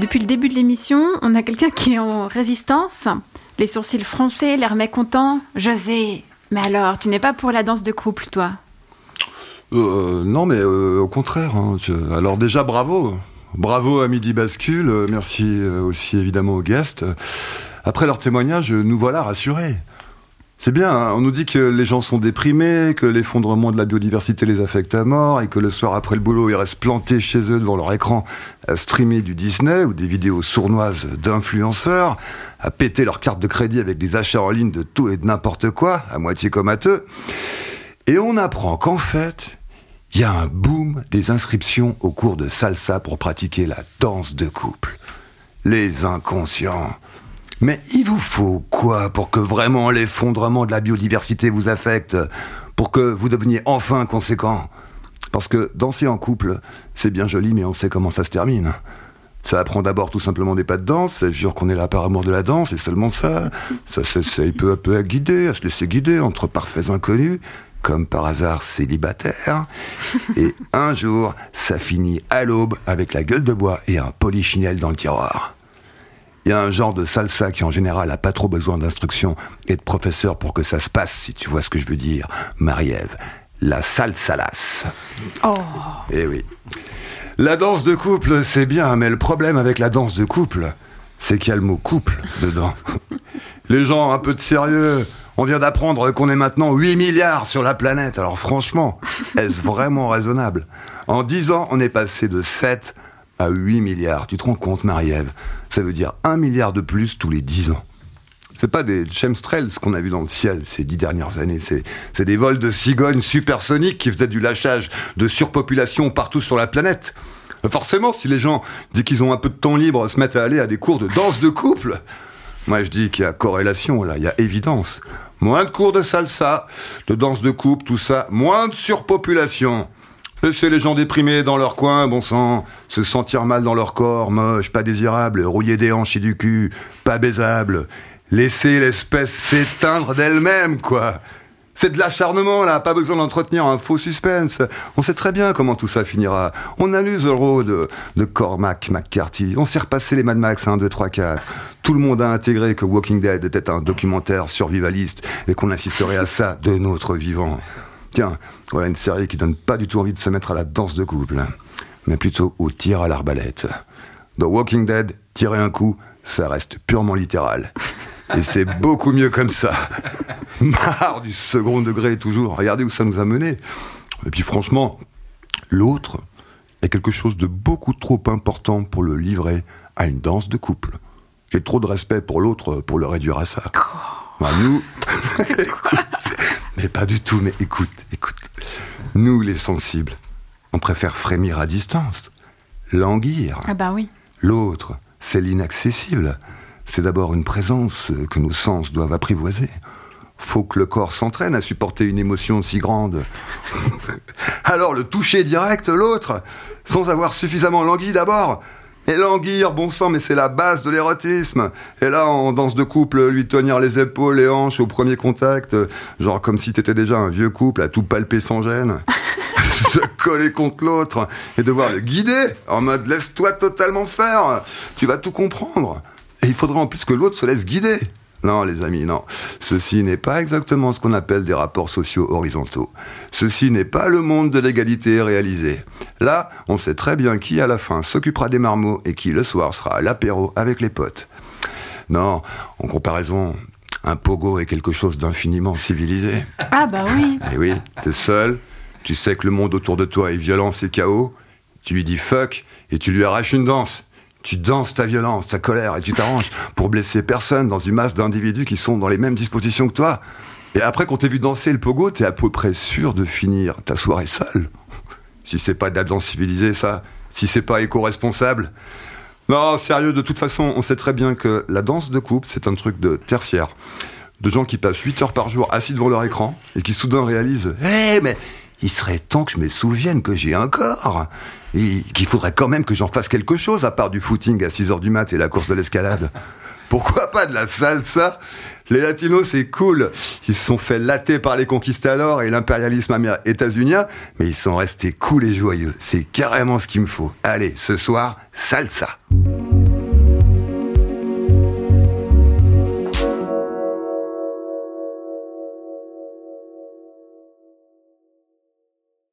Depuis le début de l'émission, on a quelqu'un qui est en résistance. Les sourcils froncés, l'air mécontent. José, mais alors, tu n'es pas pour la danse de couple, toi? Euh, Non, mais euh, au contraire. Hein, alors déjà, bravo. Bravo à Midi Bascule. Euh, merci euh, aussi évidemment aux guests. Après leur témoignage, nous voilà rassurés. C'est bien, hein. on nous dit que les gens sont déprimés, que l'effondrement de la biodiversité les affecte à mort et que le soir après le boulot, ils restent plantés chez eux devant leur écran à streamer du Disney ou des vidéos sournoises d'influenceurs, à péter leur carte de crédit avec des achats en ligne de tout et de n'importe quoi, à moitié comateux. Et on apprend qu'en fait, il y a un boom des inscriptions au cours de salsa pour pratiquer la danse de couple. Les inconscients. Mais il vous faut quoi pour que vraiment l'effondrement de la biodiversité vous affecte Pour que vous deveniez enfin conséquent? Parce que danser en couple, c'est bien joli, mais on sait comment ça se termine. Ça apprend d'abord tout simplement des pas de danse, ça jure qu'on est là par amour de la danse, et seulement ça. Ça s'essaye peu à peu à guider, à se laisser guider entre parfaits inconnus, comme par hasard célibataire. Et un jour, ça finit à l'aube avec la gueule de bois et un polichinelle dans le tiroir. Il y a un genre de salsa qui en général a pas trop besoin d'instruction et de professeur pour que ça se passe, si tu vois ce que je veux dire, Marie-Ève. La salsalas. Oh. Eh oui. La danse de couple, c'est bien, mais le problème avec la danse de couple, c'est qu'il y a le mot couple dedans. Les gens, un peu de sérieux. On vient d'apprendre qu'on est maintenant 8 milliards sur la planète. Alors franchement, est-ce vraiment raisonnable? En 10 ans, on est passé de 7 à 8 milliards. Tu te rends compte, Marie-Ève? Ça veut dire 1 milliard de plus tous les 10 ans. C'est pas des chemtrails qu'on a vu dans le ciel ces dix dernières années. C'est, des vols de cigognes supersoniques qui faisaient du lâchage de surpopulation partout sur la planète. Forcément, si les gens, dès qu'ils ont un peu de temps libre, se mettent à aller à des cours de danse de couple, moi je dis qu'il y a corrélation là, il y a évidence. Moins de cours de salsa, de danse de couple, tout ça, moins de surpopulation. Laissez les gens déprimés dans leur coin, bon sang, se sentir mal dans leur corps, moche, pas désirable, rouiller des hanches et du cul, pas baisable. Laissez l'espèce s'éteindre d'elle-même, quoi. C'est de l'acharnement, là, pas besoin d'entretenir un faux suspense. On sait très bien comment tout ça finira. On a lu The Road de Cormac McCarthy. On s'est repassé les Mad Max 1, 2, 3, 4. Tout le monde a intégré que Walking Dead était un documentaire survivaliste et qu'on assisterait à ça de notre vivant. Tiens, voilà une série qui donne pas du tout envie de se mettre à la danse de couple, mais plutôt au tir à l'arbalète. Dans Walking Dead, tirer un coup, ça reste purement littéral. Et c'est beaucoup mieux comme ça. Marre du second degré toujours. Regardez où ça nous a mené. Et puis franchement, l'autre est quelque chose de beaucoup trop important pour le livrer à une danse de couple. J'ai trop de respect pour l'autre pour le réduire à ça. Bah, nous. mais pas du tout, mais écoute, écoute. Nous, les sensibles, on préfère frémir à distance, languir. Ah bah oui. L'autre, c'est l'inaccessible. C'est d'abord une présence que nos sens doivent apprivoiser. Faut que le corps s'entraîne à supporter une émotion si grande. Alors le toucher direct, l'autre, sans avoir suffisamment langui d'abord, et languir, bon sang, mais c'est la base de l'érotisme. Et là, en danse de couple, lui tenir les épaules, les hanches au premier contact, genre comme si t'étais déjà un vieux couple à tout palper sans gêne. Se coller contre l'autre et devoir le guider en mode laisse-toi totalement faire. Tu vas tout comprendre. Et il faudra en plus que l'autre se laisse guider. Non, les amis, non. Ceci n'est pas exactement ce qu'on appelle des rapports sociaux horizontaux. Ceci n'est pas le monde de l'égalité réalisé. Là, on sait très bien qui à la fin s'occupera des marmots et qui le soir sera à l'apéro avec les potes. Non, en comparaison, un pogo est quelque chose d'infiniment civilisé. Ah bah oui. Et oui, t'es seul, tu sais que le monde autour de toi est violence et chaos, tu lui dis fuck et tu lui arraches une danse. Tu danses ta violence, ta colère, et tu t'arranges pour blesser personne dans une masse d'individus qui sont dans les mêmes dispositions que toi. Et après qu'on t'ait vu danser le pogo, t'es à peu près sûr de finir ta soirée seule. Si c'est pas de la danse civilisée, ça. Si c'est pas éco-responsable. Non, sérieux, de toute façon, on sait très bien que la danse de couple, c'est un truc de tertiaire. De gens qui passent 8 heures par jour assis devant leur écran et qui soudain réalisent Hé, mais il serait temps que je me souvienne que j'ai un corps et qu'il faudrait quand même que j'en fasse quelque chose à part du footing à 6 heures du mat et la course de l'escalade. Pourquoi pas de la salsa? Les latinos, c'est cool. Ils se sont fait latter par les conquistadors et l'impérialisme états-unien, mais ils sont restés cool et joyeux. C'est carrément ce qu'il me faut. Allez, ce soir, salsa.